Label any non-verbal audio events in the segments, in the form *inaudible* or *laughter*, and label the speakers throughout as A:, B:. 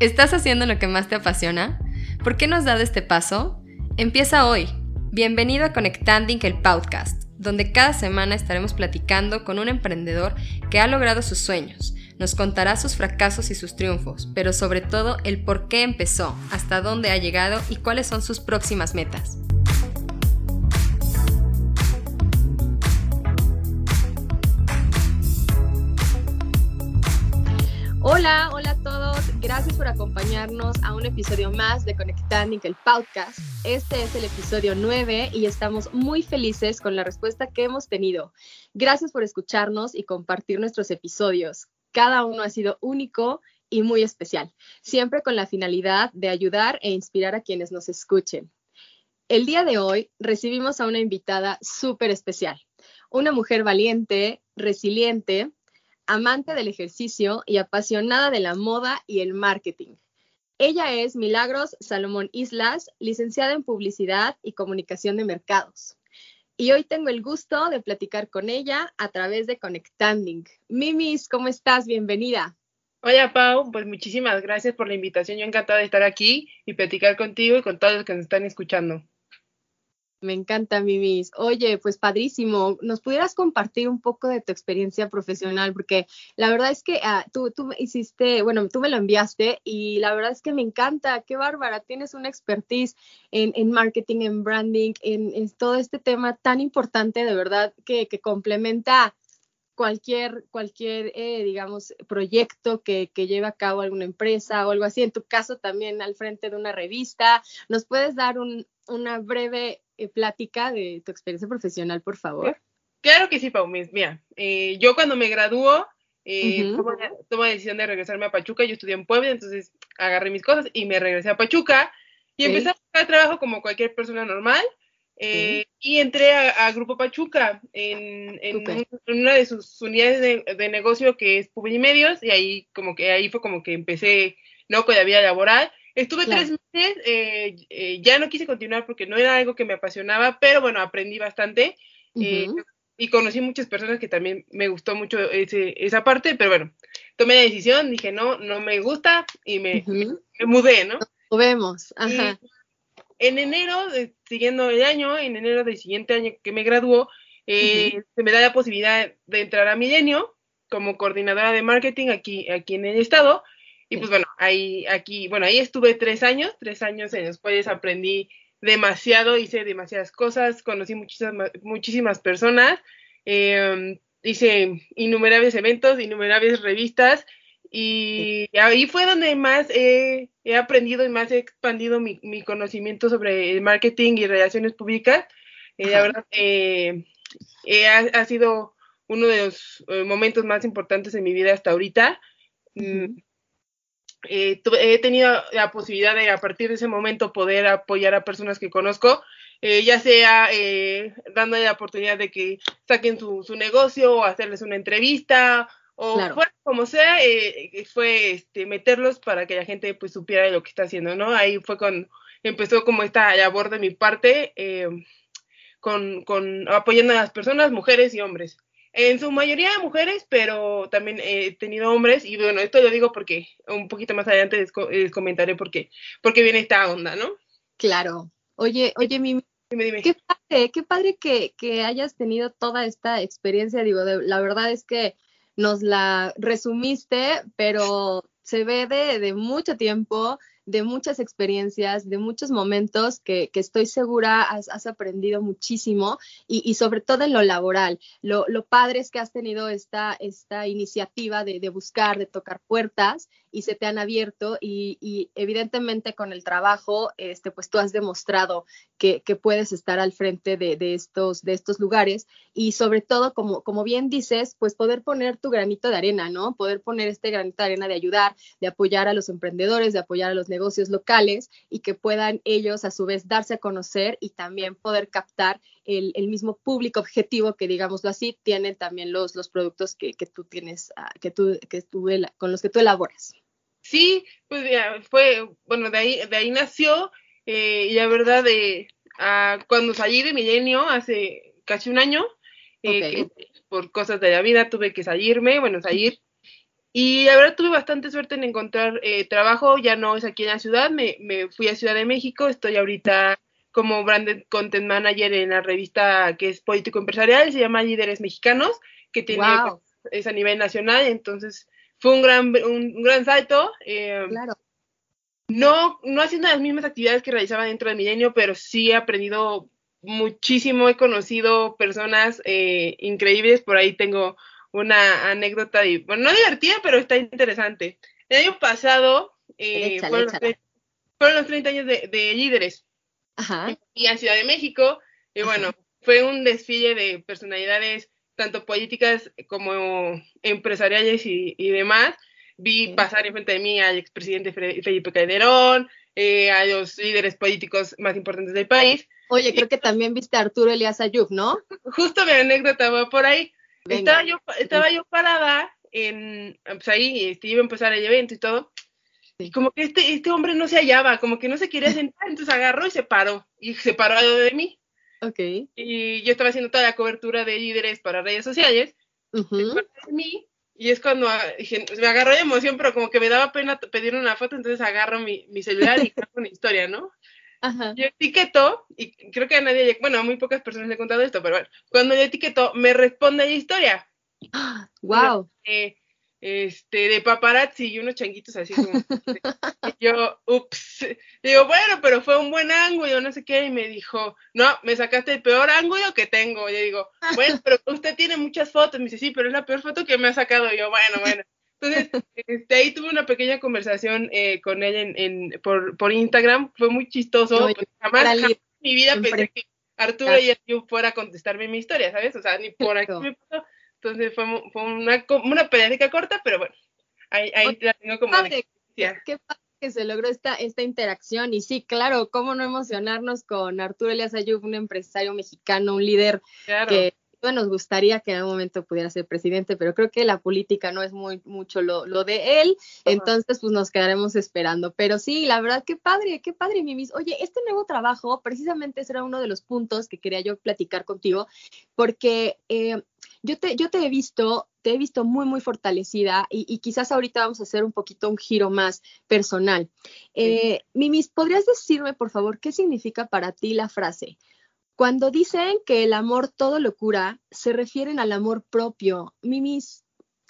A: ¿Estás haciendo lo que más te apasiona? ¿Por qué no has dado este paso? Empieza hoy. Bienvenido a Conectanding el podcast, donde cada semana estaremos platicando con un emprendedor que ha logrado sus sueños. Nos contará sus fracasos y sus triunfos, pero sobre todo el por qué empezó, hasta dónde ha llegado y cuáles son sus próximas metas. Hola, hola a. Gracias por acompañarnos a un episodio más de Conectando el podcast. Este es el episodio 9 y estamos muy felices con la respuesta que hemos tenido. Gracias por escucharnos y compartir nuestros episodios. Cada uno ha sido único y muy especial, siempre con la finalidad de ayudar e inspirar a quienes nos escuchen. El día de hoy recibimos a una invitada súper especial, una mujer valiente, resiliente, amante del ejercicio y apasionada de la moda y el marketing. Ella es Milagros Salomón Islas, licenciada en Publicidad y Comunicación de Mercados. Y hoy tengo el gusto de platicar con ella a través de Conectanding. Mimis, ¿cómo estás? Bienvenida.
B: Hola Pau, pues muchísimas gracias por la invitación. Yo encantada de estar aquí y platicar contigo y con todos los que nos están escuchando.
A: Me encanta, Mimis. Oye, pues padrísimo. ¿Nos pudieras compartir un poco de tu experiencia profesional? Porque la verdad es que ah, tú, tú hiciste, bueno, tú me lo enviaste y la verdad es que me encanta. Qué bárbara. Tienes una expertise en, en marketing, en branding, en, todo este tema tan importante, de verdad, que, que complementa cualquier, cualquier eh, digamos, proyecto que, que lleve a cabo alguna empresa o algo así. En tu caso también al frente de una revista. ¿Nos puedes dar un, una breve eh, plática de tu experiencia profesional, por favor?
B: Claro que sí, Pau. Mira, eh, yo cuando me graduó, eh, la decisión de regresarme a Pachuca. Yo estudié en Puebla, entonces agarré mis cosas y me regresé a Pachuca y empecé a buscar trabajo como cualquier persona normal. Eh, y entré a, Grupo Pachuca en, en, una de sus unidades de, de, negocio que es Publimedios y ahí como que ahí fue como que empecé no con la vida laboral Estuve tres meses, eh, eh, ya no quise continuar porque no era algo que me apasionaba, pero bueno, aprendí bastante eh, y conocí muchas personas que también me gustó mucho ese, esa parte, pero bueno, tomé la decisión, dije no, no me gusta y me, mudé, ¿no?
A: Lo vemos, ajá.
B: en enero, siguiendo el año, en enero del siguiente año que me graduó, se me da la posibilidad de entrar a Milenio como coordinadora de marketing aquí, aquí en el estado. Y pues bueno, ahí, aquí, bueno, ahí estuve tres años, tres años en los cuales aprendí demasiado, hice demasiadas cosas, conocí muchísimas, muchísimas personas, em, hice innumerables eventos, innumerables revistas y ahí fue donde más he, aprendido y más he expandido mi, conocimiento sobre el marketing y relaciones públicas. Eh, la verdad, eh, eh, ha, sido uno de los momentos más importantes en mi vida hasta ahorita. Mm, eh, he tenido la posibilidad de a partir de ese momento poder apoyar a personas que conozco, eh, ya sea eh, dándole la oportunidad de que saquen su, su negocio o hacerles una entrevista o como sea, eh, fue este, meterlos para que la gente pues supiera lo que está haciendo, ¿no? Ahí fue cuando empezó como esta labor de mi parte con, con apoyando a las personas, mujeres y hombres. En su mayoría mujeres, pero también he tenido hombres, y bueno, esto lo digo porque un poquito más adelante les, comentaré por qué, porque viene esta onda, ¿no?
A: Claro. Oye, oye, Mimi, qué padre, qué padre que, que, hayas tenido toda esta experiencia, digo, la verdad es que nos la resumiste, pero se ve de, de mucho tiempo, de muchas experiencias, de muchos momentos que, estoy segura has, aprendido muchísimo y, sobre todo en lo laboral. Lo, padre es que has tenido esta, esta iniciativa de, buscar, de tocar puertas y se te han abierto y, evidentemente con el trabajo, este, pues tú has demostrado que, puedes estar al frente de, estos, de estos lugares y sobre todo, como, como bien dices, pues poder poner tu granito de arena, ¿no? Poder poner este granito de arena de ayudar, de apoyar a los emprendedores, de apoyar a los negocios locales y que puedan ellos a su vez darse a conocer y también poder captar el, mismo público objetivo que, digámoslo así, tienen también los, los productos que, tú tienes, ah, que tú, que tú, con los que tú elaboras.
B: Sí, pues ya, fue, bueno, de ahí, de ahí nació, eh, y la verdad, de, ah, cuando salí de Milenio hace casi un año, eh, por cosas de la vida tuve que salirme, bueno, salir Y la verdad tuve bastante suerte en encontrar eh, trabajo, ya no es aquí en la ciudad, me, me fui a Ciudad de México, estoy ahorita como branded content manager en la revista que es político empresarial, se llama Líderes Mexicanos, que tiene
A: Wow.
B: es a nivel nacional, entonces fue un gran un, gran salto. eh,
A: Claro.
B: no, no haciendo las mismas actividades que realizaba dentro de Milenio, pero sí he aprendido muchísimo, he conocido personas eh, increíbles, por ahí tengo una anécdota, bueno, no divertida, pero está interesante. El año pasado eh, fueron, los, fueron los 30 años de, de líderes
A: Ajá.
B: y a Ciudad de México, y
A: Ajá.
B: bueno, fue un desfile de personalidades, tanto políticas como empresariales y, y demás. Vi
A: Ok.
B: pasar enfrente de mí al expresidente Felipe Calderón, eh, a los líderes políticos más importantes del país.
A: Oye, creo que también viste a Arturo Elías Ayub, ¿no?
B: Justo mi anécdota va por ahí.
A: Venga.
B: Estaba yo, estaba yo parada en, pues ahí, este, iba a empezar el evento y todo.
A: Sí.
B: Y como que este, este hombre no se hallaba, como que no se quería sentar, entonces agarró y se paró. Y se paró al lado de mí.
A: Ok.
B: y yo estaba haciendo toda la cobertura de líderes para redes sociales, se paró de mí, y es cuando ah, dije, me agarró de emoción, pero como que me daba pena pedir una foto, entonces agarro mi, mi celular y grabo una historia, ¿no?
A: Ajá.
B: Yo etiqueto, y creo que a nadie, bueno, a muy pocas personas le he contado esto, pero bueno, cuando yo etiqueto, me responde la historia, *gasps*
A: Wow.
B: eh, este, de paparazzi y unos changuitos así como, yo, ups, digo, bueno, pero fue un buen ángulo, no sé qué, y me dijo, no, me sacaste el peor ángulo que tengo, y yo digo, bueno, pero usted tiene muchas fotos, me dice, sí, pero es la peor foto que me ha sacado, y yo, bueno, bueno, entonces, este, ahí tuve una pequeña conversación eh, con él en, en, por, por Instagram, fue muy chistoso, pues, jamás, jamás en mi vida pensé que Arturo
A: Claro.
B: y yo fuera a contestarme mi historia, ¿sabes? O sea, ni por aquí me pasó, entonces fue, fue una, una plática corta, pero bueno, ahí, ahí
A: Oye,
B: la tengo como
A: Padre, qué padre que se logró esta, esta interacción. Y sí, claro, cómo no emocionarnos con Arturo Elías Ayub, un empresario mexicano, un líder
B: claro.
A: que nos gustaría que en algún momento pudiera ser presidente, pero creo que la política no es muy mucho lo, lo de él,
B: Ajá.
A: entonces pues nos quedaremos esperando. Pero sí, la verdad, qué padre, qué padre, Mimis. Oye, este nuevo trabajo, precisamente ese era uno de los puntos que quería yo platicar contigo, porque eh, yo, te, yo te he visto, te he visto muy, muy fortalecida y, y quizás ahorita vamos a hacer un poquito un giro más personal. Eh, Mimis, ¿podrías decirme, por favor, qué significa para ti la frase? Cuando dicen que el amor todo lo cura, se refieren al amor propio. Mimis,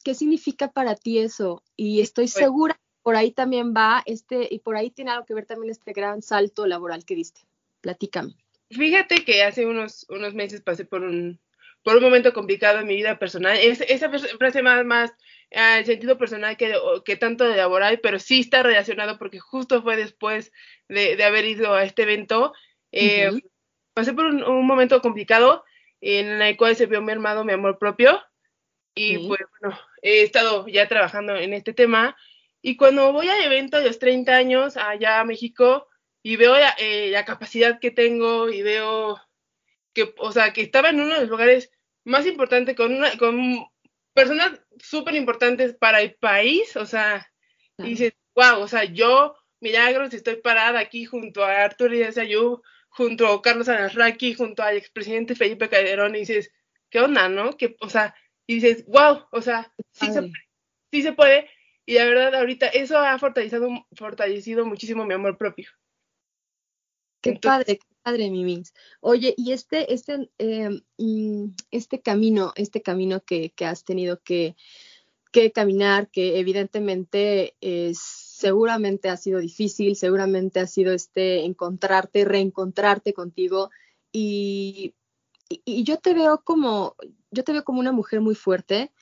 A: ¿qué significa para ti eso? Y estoy
B: pues.
A: segura, por ahí también va este, y por ahí tiene algo que ver también este gran salto laboral que diste. Platícame.
B: Fíjate que hace unos, unos meses pasé por un, por un momento complicado en mi vida personal. Es, esa fr- frase más, más al sentido personal que, que tanto de laboral, pero sí está relacionado porque justo fue después de, de haber ido a este evento. Eh,
A: Ujú.
B: Pasé por un, un momento complicado en el cual se vio mermado mi amor propio y
A: Sí.
B: pues bueno, he estado ya trabajando en este tema y cuando voy al evento a los 30 años allá a México y veo la, eh, la capacidad que tengo y veo que, o sea, que estaba en uno de los lugares más importantes con, una, con personas súper importantes para el país, o sea, y dices, wow, o sea, yo, Milagros, estoy parada aquí junto a Arturo Díaz Ayub, junto a Carlos Anasraki, junto al expresidente Felipe Calderón, y dices, ¿qué onda, no? Que, o sea, y dices, wow, o sea, sí se, sí se puede, y la verdad, ahorita eso ha fortalecido, fortalecido muchísimo mi amor propio.
A: Qué
B: Entonces-
A: padre, qué padre, Mimis. Oye, y este, este, eh, mm, este camino, este camino que, que has tenido que, que caminar, que evidentemente es, seguramente ha sido difícil, seguramente ha sido este encontrarte, reencontrarte contigo, y, y, y yo te veo como, yo te veo como una mujer muy fuerte.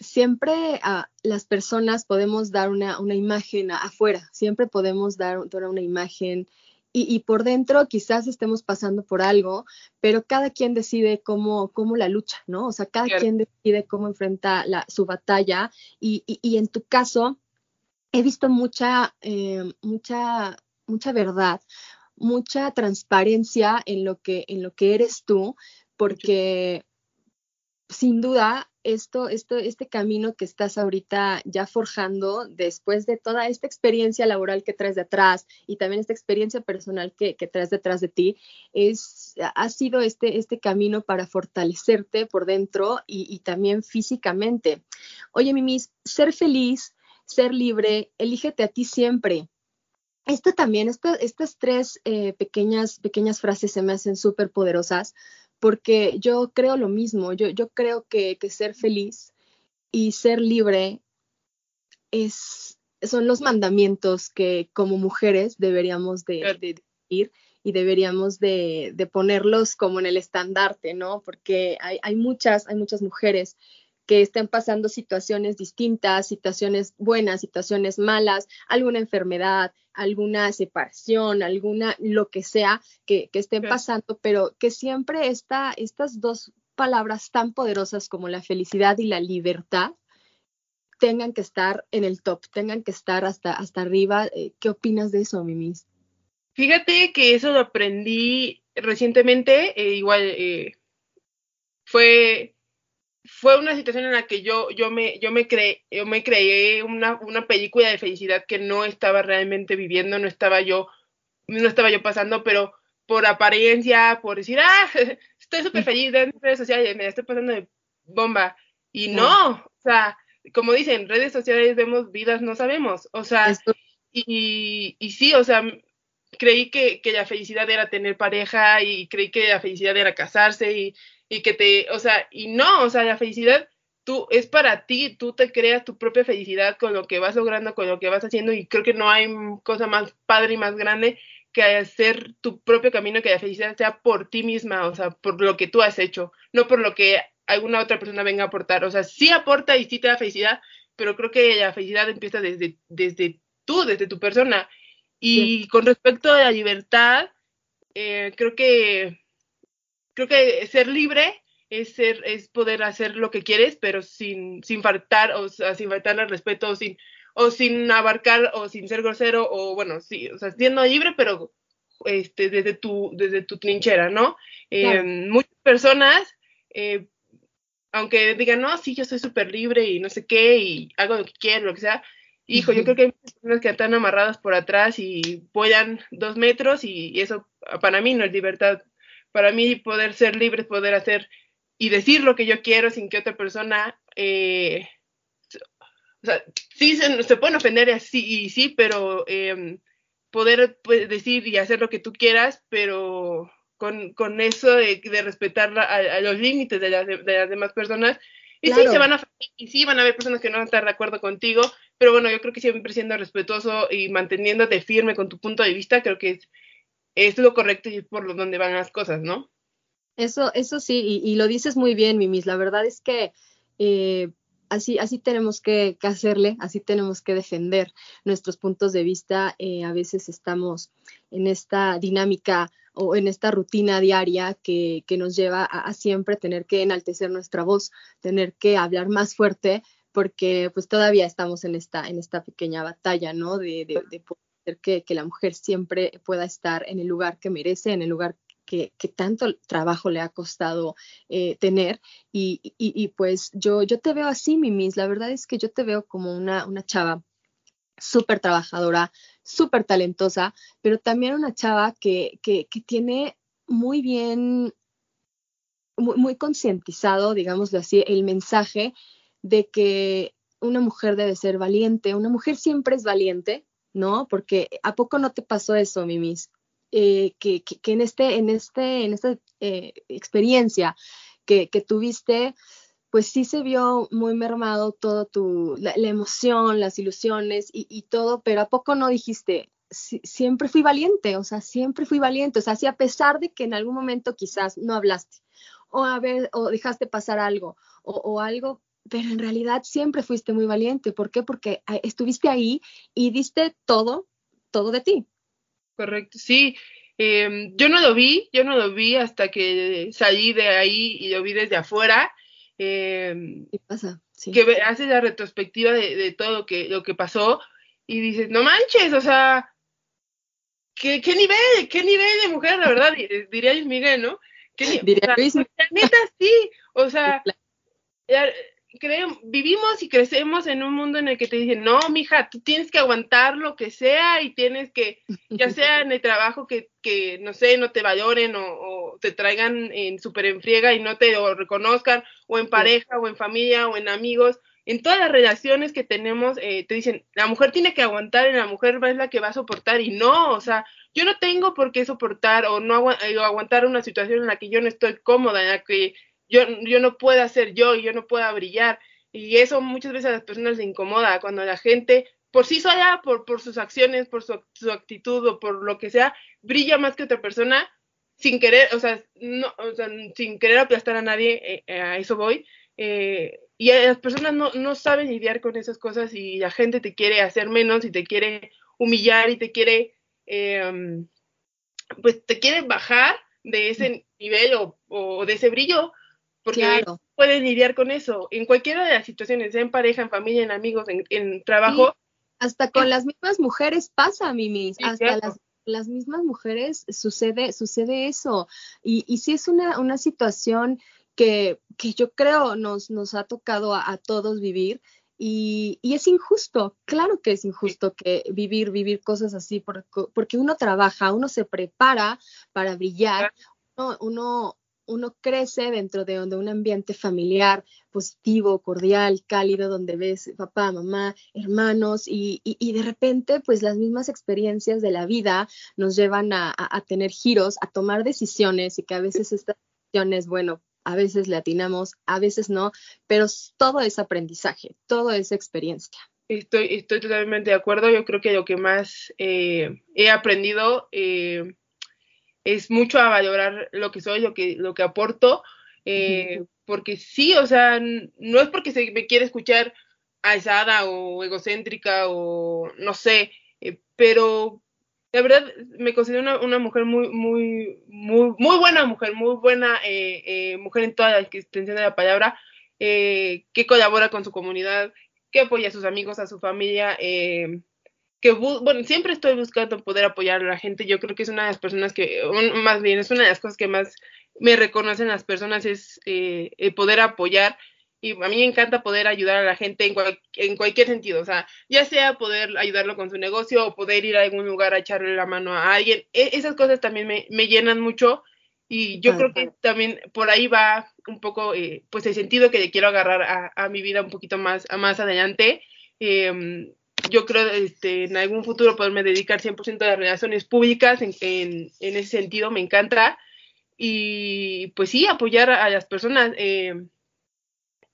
A: Siempre a las personas podemos dar una, una imagen afuera, siempre podemos dar, dar una imagen y, y por dentro quizás estemos pasando por algo, pero cada quien decide cómo, cómo la lucha, ¿no? O sea, cada
B: Claro.
A: quien decide cómo enfrenta la, su batalla y, y- y en tu caso he visto mucha, eh, mucha, mucha verdad, mucha transparencia en lo que, en lo que eres tú, porque sin duda esto, esto, este camino que estás ahorita ya forjando después de toda esta experiencia laboral que traes detrás y también esta experiencia personal que, que traes detrás de ti, es, ha sido este, este camino para fortalecerte por dentro y, también físicamente. Oye, Mimis, ser feliz, ser libre, elígete a ti siempre. Esto también, estas tres eh, pequeñas, pequeñas frases se me hacen súper poderosas porque yo creo lo mismo, yo, yo creo que, ser feliz y ser libre es, son los mandamientos que como mujeres deberíamos de, de, ir y deberíamos de, de, ponerlos como en el estandarte, ¿no? Porque hay, hay, muchas, hay muchas mujeres que estén pasando situaciones distintas, situaciones buenas, situaciones malas, alguna enfermedad, alguna separación, alguna lo que sea que, estén pasando, pero que siempre está, estas dos palabras tan poderosas como la felicidad y la libertad tengan que estar en el top, tengan que estar hasta, hasta arriba. Eh, ¿Qué opinas de eso, Mimis?
B: Fíjate que eso lo aprendí recientemente, eh, igual eh, fue fue una situación en la que yo, yo me, yo me creé, yo me creé una, una película de felicidad que no estaba realmente viviendo, no estaba yo, no estaba yo pasando, pero por apariencia, por decir, ah, *laughs* estoy súper feliz en redes sociales, me estoy pasando de bomba. Y no, o sea, como dicen, redes sociales vemos vidas, no sabemos. O sea, y, y sí, o sea, creí que, que la felicidad era tener pareja y creí que la felicidad era casarse y, y que te, o sea, y no, o sea, la felicidad tú es para ti, tú te creas tu propia felicidad con lo que vas logrando, con lo que vas haciendo y creo que no hay cosa más padre y más grande que hacer tu propio camino, que la felicidad sea por ti misma, o sea, por lo que tú has hecho, no por lo que alguna otra persona venga a aportar, o sea, sí aporta y sí te da felicidad, pero creo que la felicidad empieza desde, desde tú, desde tu persona. Y con respecto a la libertad, eh, creo que creo que ser libre es ser, es poder hacer lo que quieres, pero sin, sin faltar, o sea, sin faltarle al respeto, o sin, o sin abarcar, o sin ser grosero, o bueno, sí, o sea, siendo libre, pero este, desde tu, desde tu trinchera, ¿no? Eh, muchas personas, eh, aunque digan, no, sí, yo soy súper libre y no sé qué, y hago lo que quiero, lo que sea, hijo, yo creo que hay personas que están amarradas por atrás y vuelan dos metros y eso para mí no es libertad para mí poder ser libre, poder hacer y decir lo que yo quiero sin que otra persona, eh, o sea, sí se, pueden ofender así y sí, pero em, poder pues, decir y hacer lo que tú quieras, pero con, con eso de, respetar a, los límites de las, de las demás personas. Y sí, se van a y sí van a haber personas que no van a estar de acuerdo contigo, pero bueno, yo creo que siempre siendo respetuoso y manteniéndote firme con tu punto de vista, creo que es, es lo correcto y es por donde van las cosas, ¿no?
A: Eso, eso sí, y, lo dices muy bien, Mimis. La verdad es que eh, así, así tenemos que, hacerle, así tenemos que defender nuestros puntos de vista. Eh, a veces estamos en esta dinámica o en esta rutina diaria que, nos lleva a, siempre tener que enaltecer nuestra voz, tener que hablar más fuerte, porque pues todavía estamos en esta, en esta pequeña batalla, ¿no? De, de, de que, la mujer siempre pueda estar en el lugar que merece, en el lugar que, tanto trabajo le ha costado eh, tener. Y, pues yo, yo te veo así, Mimis. La verdad es que yo te veo como una, una chava súper trabajadora, súper talentosa, pero también una chava que, que, tiene muy bien, muy, muy concientizado, digámoslo así, el mensaje de que una mujer debe ser valiente. Una mujer siempre es valiente, ¿no? Porque ¿a poco no te pasó eso, Mimis? Eh, que, que, en, este, en, este, en esta eh, experiencia que, que, tuviste, pues sí se vio muy mermado todo tu, la, emoción, las ilusiones y, y, todo, pero ¿a poco no dijiste, siempre fui valiente, o sea, siempre fui valiente, o sea, sí a pesar de que en algún momento quizás no hablaste o, a ver, o dejaste pasar algo o, o algo pero en realidad siempre fuiste muy valiente. ¿Por qué? Porque ah, estuviste ahí y diste todo, todo de ti.
B: Correcto, sí. Em, yo no lo vi, yo no lo vi hasta que salí de ahí y lo vi desde afuera.
A: Eh, ¿Qué pasa?
B: Que haces la retrospectiva de, todo lo que, lo que pasó y dices, no manches, o sea, ¿qué, qué nivel, qué nivel de mujer, la verdad, diría Luis Miguel, ¿no?
A: ¿Qué, diría Luis
B: Neta, sí, o sea, *laughs* vivimos y crecemos en un mundo en el que te dicen, no, mija, tú tienes que aguantar lo que sea y tienes que, ya *laughs* sea en el trabajo que, que no sé, no te valoren o, te traigan en súper enfriega y no te reconozcan, o en pareja, o en familia, o en amigos, en todas las relaciones que tenemos, eh, te dicen, la mujer tiene que aguantar y la mujer es la que va a soportar y no, o sea, yo no tengo por qué soportar o no eh, aguantar una situación en la que yo no estoy cómoda, en la que yo, yo no pueda ser yo y yo no pueda brillar. Y eso muchas veces a las personas les incomoda cuando la gente, por sí sola, por, por sus acciones, por su, actitud o por lo que sea, brilla más que otra persona sin querer, o sea, no, o sea sin querer aplastar a nadie, eh, a eso voy. Eh, y las personas no, no saben lidiar con esas cosas y la gente te quiere hacer menos y te quiere humillar y te quiere, eh, pues te quiere bajar de ese nivel o, o de ese brillo porque pueden lidiar con eso en cualquiera de las situaciones, en pareja, en familia, en amigos, en, trabajo.
A: hasta con las mismas mujeres pasa, Mimi, hasta las, mismas mujeres sucede, sucede eso. Y, y sí es una, una situación que, que, yo creo nos, nos ha tocado a, todos vivir. Y, y, es injusto, claro que es injusto que vivir, vivir cosas así, porque, porque uno trabaja, uno se prepara para brillar, uno, uno, uno crece dentro de, un ambiente familiar positivo, cordial, cálido, donde ves papá, mamá, hermanos y, de repente pues las mismas experiencias de la vida nos llevan a, tener giros, a tomar decisiones y que a veces estas decisiones, bueno, a veces le atinamos, a veces no, pero todo es aprendizaje, todo es experiencia.
B: Estoy, estoy totalmente de acuerdo. Yo creo que lo que más eh, he aprendido eh, es mucho a valorar lo que soy, lo que, lo que aporto, eh, porque sí, o sea, no es porque se me quiere escuchar aisada o egocéntrica o no sé, eh, pero la verdad me considero una, una, mujer muy, muy, muy, muy buena mujer, muy buena eh, mujer en toda la extensión de la palabra, que colabora con su comunidad, que apoya a sus amigos, a su familia, que, bueno, siempre estoy buscando poder apoyar a la gente. Yo creo que es una de las personas que, más bien, es una de las cosas que más me reconocen las personas, es eh, el poder apoyar. Y a mí me encanta poder ayudar a la gente en, en cualquier sentido, o sea, ya sea poder ayudarlo con su negocio o poder ir a algún lugar a echarle la mano a alguien. E, esas cosas también me, me, llenan mucho y yo creo que también por ahí va un poco, eh, pues el sentido que le quiero agarrar a, a, mi vida un poquito más, a más adelante. Eh, yo creo este, en algún futuro poderme dedicar 100% a las relaciones públicas, en, en, ese sentido me encanta. Y pues sí, apoyar a, las personas. Eh,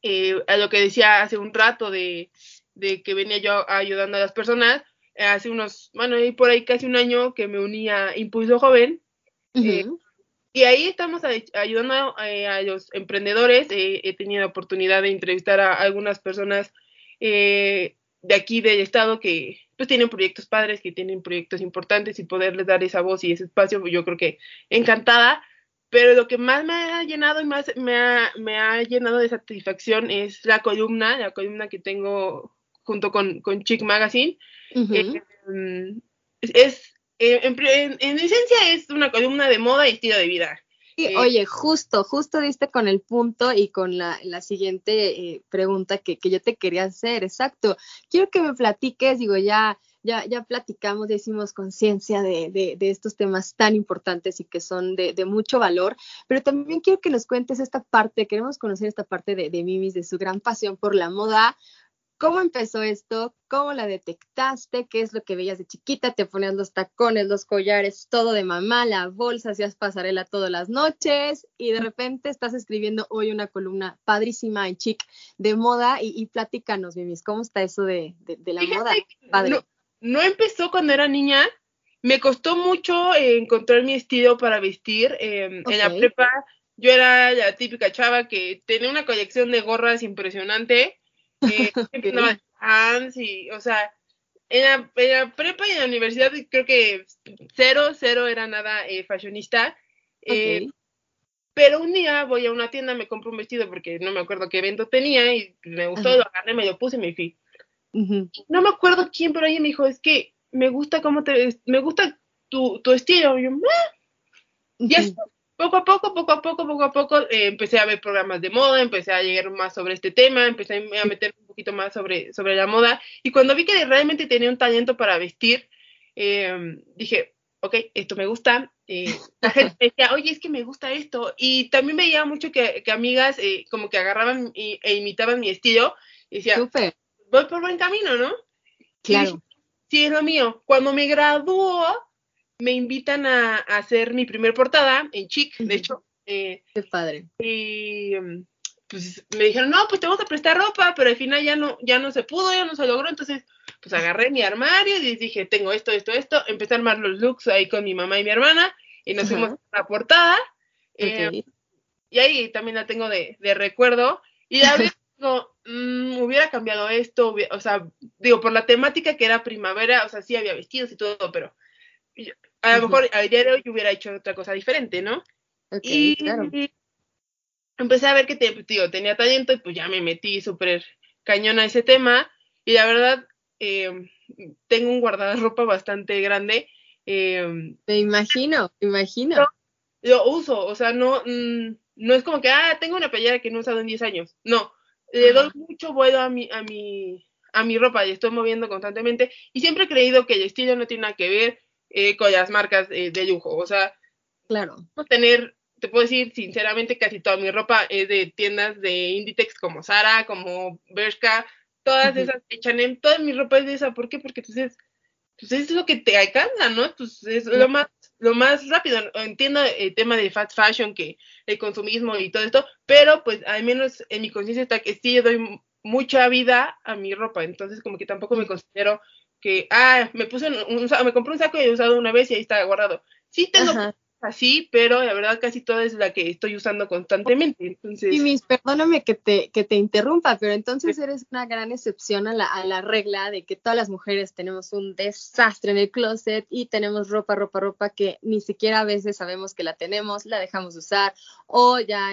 B: eh, a lo que decía hace un rato de, de, que venía yo ayudando a las personas, hace unos, bueno, y por ahí casi un año que me uní a Impulso Joven. Eh, y ahí estamos ayudando a, los emprendedores. he tenido la oportunidad de entrevistar a algunas personas eh, de aquí del estado que pues tienen proyectos padres, que tienen proyectos importantes y poderles dar esa voz y ese espacio, yo creo que encantada. Pero lo que más me ha llenado y más me ha, me ha llenado de satisfacción es la columna, la columna que tengo junto con, con Chic Magazine. Eh, es, eh, en, en, esencia es una columna de moda y estilo de vida.
A: Sí, oye, justo, justo diste con el punto y con la, la siguiente eh, pregunta que, que, yo te quería hacer, exacto. Quiero que me platiques, digo, ya, ya, ya platicamos, decimos conciencia de, de, de, estos temas tan importantes y que son de, de, mucho valor, pero también quiero que nos cuentes esta parte, queremos conocer esta parte de, de Mimis, de su gran pasión por la moda, ¿Cómo empezó esto? ¿Cómo la detectaste? ¿Qué es lo que veías de chiquita? ¿Te ponías los tacones, los collares, todo de mamá, la bolsa, hacías pasarela todas las noches y de repente estás escribiendo hoy una columna padrísima en chic de moda y, y platícanos, Mimis, ¿cómo está eso de, la moda?
B: Padre. No, empezó cuando era niña, me costó mucho encontrar mi estilo para vestir. Em, en la prepa yo era la típica chava que tenía una colección de gorras impresionante eh, *laughs* y, o sea, en la, prepa y en la universidad creo que cero, cero era nada eh, fashionista. Eh, pero un día voy a una tienda, me compro un vestido porque no me acuerdo qué evento tenía y me gustó, lo agarré, me lo puse y me fui. No me acuerdo quién, pero alguien me dijo, es que me gusta cómo te, me gusta tu, tu estilo. Y yo, ah". Poco a poco, poco a poco, poco a poco, eh, empecé a ver programas de moda, empecé a llegar más sobre este tema, empecé a meter un poquito más sobre, sobre la moda. Y cuando vi que realmente tenía un talento para vestir, eh, dije, ok, esto me gusta. Eh, la gente me decía, oye, es que me gusta esto. Y también veía mucho que, que amigas como que agarraban e imitaban mi estilo. Y decía, voy por buen camino, ¿no?
A: Claro.
B: sí, es lo mío. Cuando me graduó, me invitan a, hacer mi primer portada en Chic, de hecho.
A: Eh, Qué padre.
B: Y pues me dijeron, no, pues te vamos a prestar ropa, pero al final ya no, ya no se pudo, ya no se logró, entonces pues agarré mi armario y dije, tengo esto, esto, esto, empecé a armar los looks ahí con mi mamá y mi hermana y nos fuimos a la portada. Eh, y ahí también la tengo de, de recuerdo. Y a veces *laughs* digo, mm, hubiera cambiado esto, o sea, digo, por la temática que era primavera, o sea, sí había vestidos y todo, pero a lo mejor a día de hoy hubiera hecho otra cosa diferente, ¿no? y empecé a ver que tenía talento y pues ya me metí súper cañón a ese tema y la verdad eh, tengo un guardarropa bastante grande.
A: Eh, me imagino, me imagino.
B: Lo uso, o sea, no, mm, no es como que, ah, tengo una playera que no he usado en 10 años. No, le doy mucho vuelo a mi, a mi, a mi ropa y estoy moviendo constantemente y siempre he creído que el estilo no tiene nada que ver eh, con las marcas eh, de lujo. O sea,
A: claro.
B: tener, te puedo decir sinceramente, casi toda mi ropa es de tiendas de Inditex como Zara, como Bershka, todas esas, H&M, toda mi ropa es de esa. ¿Por qué? Porque entonces, pues, pues es lo que te alcanza, ¿no? Pues es lo más lo más rápido. Entiendo el tema de fast fashion, que el consumismo y todo esto, pero pues al menos en mi conciencia está que sí doy mucha vida a mi ropa, entonces como que tampoco me considero que, ah, me puse un, me compré un saco y he usado una vez y ahí está guardado. Sí tengo así, pero la verdad casi toda es la que estoy usando constantemente. Entonces...
A: Y mis, perdóname que te, que te interrumpa, pero entonces eres una gran excepción a la, a la regla de que todas las mujeres tenemos un desastre en el closet y tenemos ropa, ropa, ropa que ni siquiera a veces sabemos que la tenemos, la dejamos de usar o ya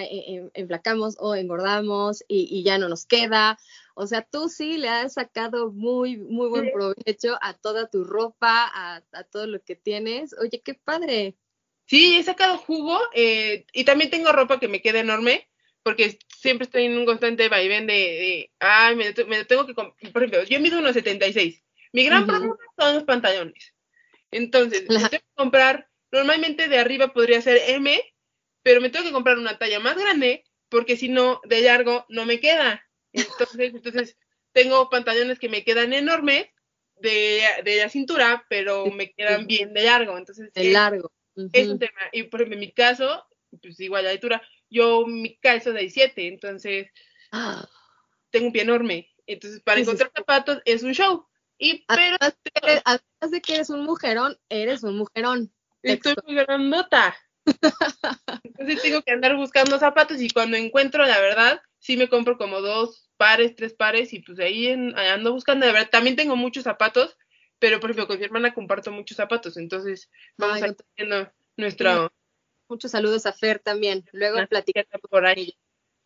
A: enflacamos o engordamos y, y ya no nos queda o sea, tú sí le has sacado muy, muy buen provecho a toda tu ropa, a, todo lo que tienes. Oye, qué padre.
B: Sí, he sacado jugo eh, y también tengo ropa que me queda enorme porque siempre estoy en un constante vaivén de, de ay, me, me, tengo que, por ejemplo, yo mido unos 76. Mi gran problema son los pantalones. Entonces, tengo que comprar, normalmente de arriba podría ser M, pero me tengo que comprar una talla más grande porque si no, de largo no me queda. Entonces, entonces tengo pantalones que me quedan enormes de, de la cintura, pero me quedan bien de largo. Entonces,
A: de largo.
B: Es un tema. Y por ejemplo, en mi caso, pues igual la altura, yo mi calzo de 17, entonces ah. tengo un pie enorme. Entonces, para encontrar zapatos es un show. Y pero
A: además de, que eres un mujerón, eres un mujerón.
B: Estoy muy grandota. *laughs* Entonces tengo que andar buscando zapatos y cuando encuentro, la verdad, sí me compro como dos pares, tres pares y pues ahí ando buscando, de verdad, también tengo muchos zapatos, pero por ejemplo con mi hermana comparto muchos zapatos, entonces vamos a teniendo nuestro...
A: Muchos saludos a Fer también, luego platicamos por ahí.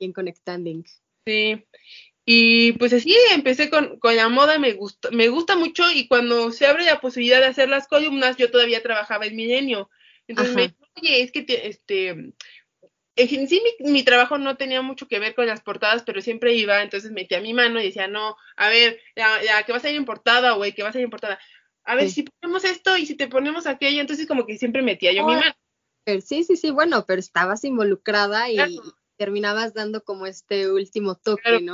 A: en Conectanding.
B: Sí, y pues así empecé con, con, la moda, me gusta, me gusta mucho y cuando se abre la posibilidad de hacer las columnas, yo todavía trabajaba en Milenio. Entonces me oye, es que este, en sí mi, trabajo no tenía mucho que ver con las portadas, pero siempre iba, entonces metía mi mano y decía, no, a ver, ya, que vas a ir en portada, güey, que vas a ir en portada. A ver, si ponemos esto y si te ponemos aquello, entonces como que siempre metía yo mi mano.
A: sí, sí, sí, bueno, pero estabas involucrada y, terminabas dando como este último toque, ¿no?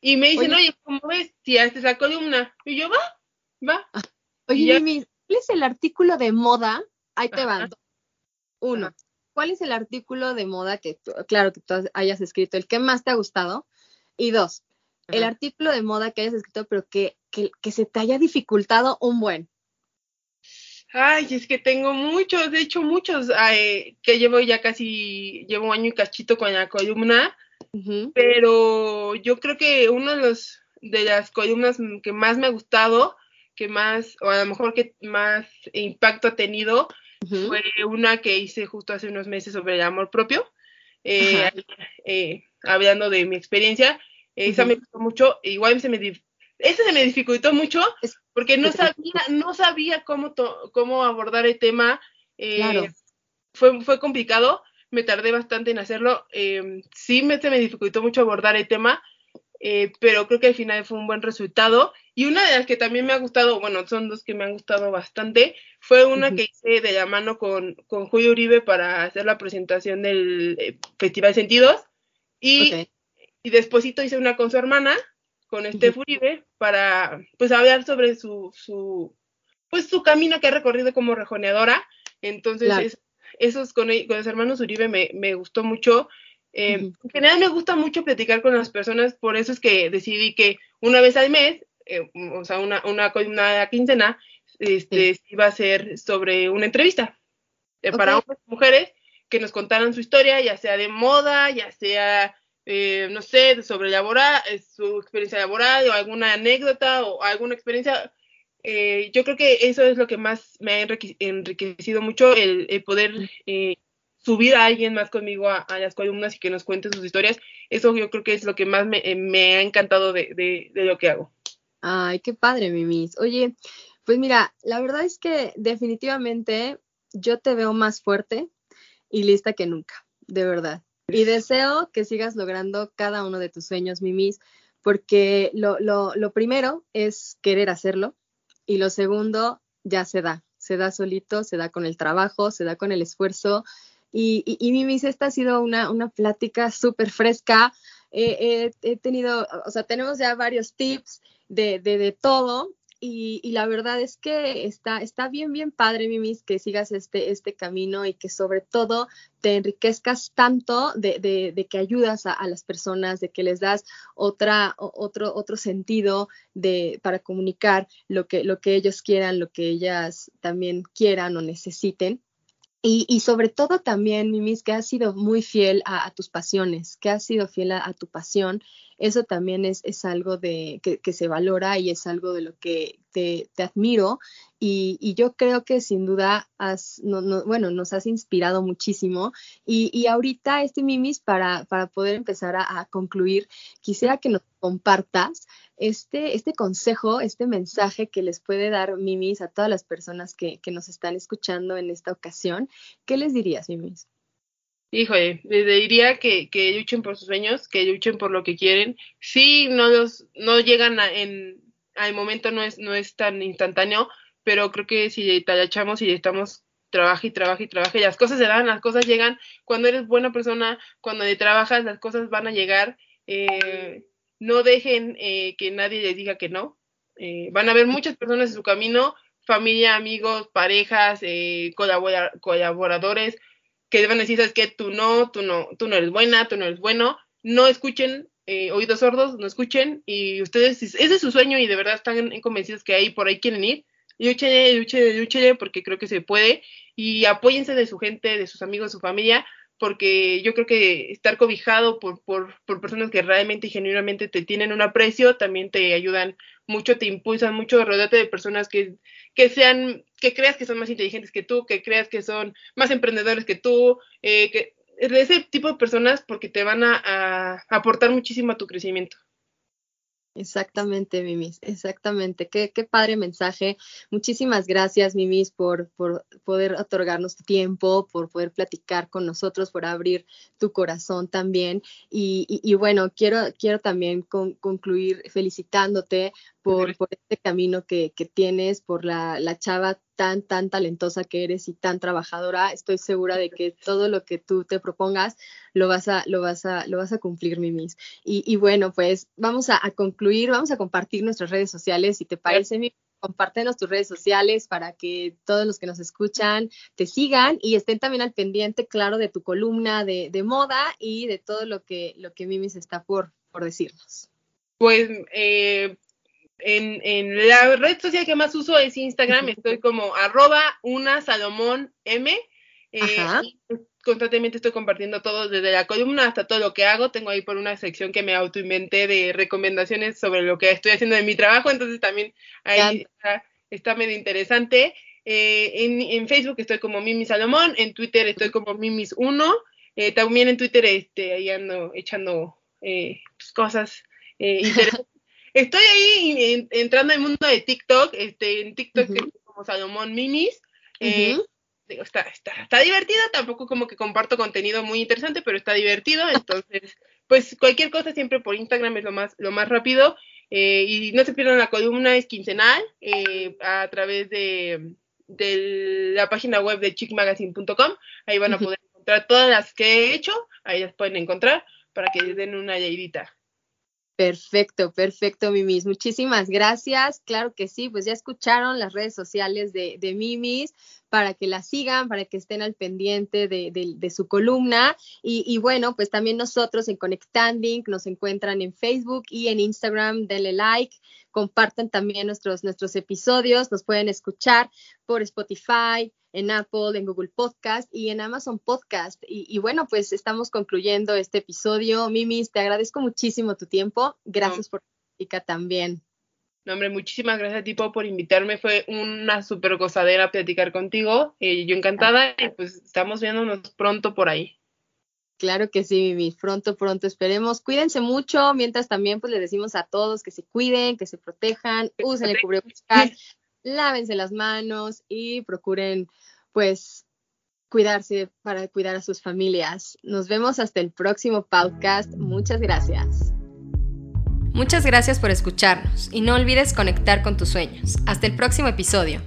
B: Y me dicen, oye, ¿cómo ves? Si haces la columna. Y yo, va, va.
A: Ah, oye, Mimi, ¿cuál es el artículo de moda? Ahí te van. Uno. ¿Cuál es el artículo de moda que, claro, que tú hayas escrito, el que más te ha gustado? Y dos, el artículo de moda que hayas escrito, pero que, que, se te haya dificultado un buen.
B: Ay, es que tengo muchos, de hecho muchos, que llevo ya casi, llevo un año y cachito con la columna, pero yo creo que uno de los de las columnas que más me ha gustado, que más, o a lo mejor que más impacto ha tenido, fue una que hice justo hace unos meses sobre el amor propio, eh, eh, hablando de mi experiencia. Esa me gustó mucho, igual se me, esa se me dificultó mucho porque no sabía, no sabía cómo, cómo abordar el tema. Eh, fue, fue complicado, me tardé bastante en hacerlo. Eh, sí me, se me dificultó mucho abordar el tema, eh, pero creo que al final fue un buen resultado. Y una de las que también me ha gustado, bueno, son dos que me han gustado bastante, fue una que hice de la mano con, con Julio Uribe para hacer la presentación del eh, Festival Sentidos. Y, y después hice una con su hermana, con este Uribe, para pues hablar sobre su, su, pues su camino que ha recorrido como rejoneadora. Entonces, esos con, con, los hermanos Uribe me, me gustó mucho. Eh, En general me gusta mucho platicar con las personas, por eso es que decidí que una vez al mes, eh, o sea, una, una, una quincena, este, iba a ser sobre una entrevista eh, para hombres y mujeres que nos contaran su historia, ya sea de moda, ya sea, eh, no sé, sobre laboral, su experiencia laboral o alguna anécdota o alguna experiencia. yo creo que eso es lo que más me ha enriquecido mucho, el, el poder subir a alguien más conmigo a, las columnas y que nos cuente sus historias, eso yo creo que es lo que más me, me ha encantado de, de, de, lo que hago.
A: Ay, qué padre, Mimis. Oye, pues mira, la verdad es que definitivamente yo te veo más fuerte y lista que nunca, de verdad. Y deseo que sigas logrando cada uno de tus sueños, Mimis, porque lo, lo, lo primero es querer hacerlo y lo segundo ya se da, se da solito, se da con el trabajo, se da con el esfuerzo y, y, Mimis, esta ha sido una, una plática súper fresca. He tenido, o sea, tenemos ya varios tips de, de, de todo. Y, y, la verdad es que está, está bien, bien padre, Mimis, que sigas este, este camino y que sobre todo te enriquezcas tanto de, de, de que ayudas a, a, las personas, de que les das otra, otro, otro sentido de, para comunicar lo que, lo que ellos quieran, lo que ellas también quieran o necesiten. Y, y, sobre todo también, Mimis, que has sido muy fiel a, tus pasiones, que has sido fiel a, tu pasión. Eso también es, es algo de, que, se valora y es algo de lo que te, te admiro. Y, y, yo creo que sin duda has, no, no, bueno, nos has inspirado muchísimo. Y, y ahorita, este Mimis, para, para poder empezar a, concluir, quisiera que nos compartas este, este consejo, este mensaje que les puede dar Mimis a todas las personas que, que nos están escuchando en esta ocasión. ¿Qué les dirías, Mimis?
B: Híjole, les diría que, que luchen por sus sueños, que luchen por lo que quieren. Sí, no los, no llegan a, en, al momento no es, no es tan instantáneo, pero creo que si tallachamos y estamos trabaja y trabaja y trabaja las cosas se dan, las cosas llegan. Cuando eres buena persona, cuando trabajas, las cosas van a llegar. Eh, no dejen eh, que nadie les diga que no. Eh, van a haber muchas personas en su camino, familia, amigos, parejas, colabora colaboradores, que van a decir, sabes que tú no, tú no, tú no eres buena, tú no eres bueno. No escuchen, eh, oídos sordos, no escuchen, y ustedes, ese es su sueño y de verdad están convencidos que ahí por ahí quieren ir. Lúchenle, lúchenle, lúchenle, porque creo que se puede, y apóyense de su gente, de sus amigos, de su familia, porque yo creo que estar cobijado por, por, por, personas que realmente y genuinamente te tienen un aprecio, también te ayudan mucho, te impulsan mucho, rodeate de personas que, que sean, que creas que son más inteligentes que tú, que creas que son más emprendedores que tú, eh, que, ese tipo de personas porque te van a, a aportar muchísimo a tu crecimiento.
A: Exactamente, Mimis, exactamente. Qué, qué padre mensaje. Muchísimas gracias, Mimis, por, por poder otorgarnos tu tiempo, por poder platicar con nosotros, por abrir tu corazón también. Y, y, y bueno, quiero, quiero también con, concluir felicitándote por, por este camino que, que tienes, por la, la chava tan, tan talentosa que eres y tan trabajadora. Estoy segura de que todo lo que tú te propongas lo vas a, lo vas a, lo vas a cumplir, Mimis. Y, y bueno, pues vamos a, a, concluir, vamos a compartir nuestras redes sociales, si te parece, Mimis. Compártenos tus redes sociales para que todos los que nos escuchan te sigan y estén también al pendiente, claro, de tu columna de, de moda y de todo lo que, lo que Mimis está por, por decirnos.
B: Pues eh, en, en, la red social que más uso es Instagram, estoy como arroba una Salomón M. Eh, constantemente estoy compartiendo todo, desde la columna hasta todo lo que hago. Tengo ahí por una sección que me autoinventé de recomendaciones sobre lo que estoy haciendo en mi trabajo, entonces también ahí está, está, medio interesante. Eh, en, en, Facebook estoy como Mimi Salomón, en Twitter estoy como Mimis1, eh, también en Twitter este, ahí ando echando pues, cosas interesantes Estoy ahí en, entrando al mundo de TikTok, este, en TikTok uh -huh. como Salomón Mimis. Eh, uh -huh. digo, está, está, está divertido, tampoco como que comparto contenido muy interesante, pero está divertido, entonces, *laughs* pues cualquier cosa siempre por Instagram es lo más, lo más rápido, eh, y no se pierdan la columna, es quincenal, eh, a través de, de, la página web de chickmagazine.com, ahí van a poder encontrar todas las que he hecho, ahí las pueden encontrar, para que les den una leidita.
A: Perfecto, perfecto, Mimis. Muchísimas gracias. Claro que sí, pues ya escucharon las redes sociales de, Mimis para que la sigan, para que estén al pendiente de, de, su columna. Y, y, bueno, pues también nosotros en Conectanding nos encuentran en Facebook y en Instagram. Denle like, compartan también nuestros, nuestros episodios, nos pueden escuchar por Spotify, en Apple, en Google Podcast y en Amazon Podcast. Y, bueno, pues estamos concluyendo este episodio. Mimis, te agradezco muchísimo tu tiempo. Gracias por tu también.
B: No, hombre, muchísimas gracias a ti por invitarme. Fue una súper gozadera platicar contigo. Eh, yo encantada y pues estamos viéndonos pronto por ahí.
A: Claro que sí, Mimis. Pronto, pronto esperemos. Cuídense mucho. Mientras también pues les decimos a todos que se cuiden, que se protejan, usen el cubrebocas, lávense las manos y procuren pues cuidarse para cuidar a sus familias. Nos vemos hasta el próximo podcast. Muchas gracias.
C: Muchas gracias por escucharnos y no olvides conectar con tus sueños. Hasta el próximo episodio.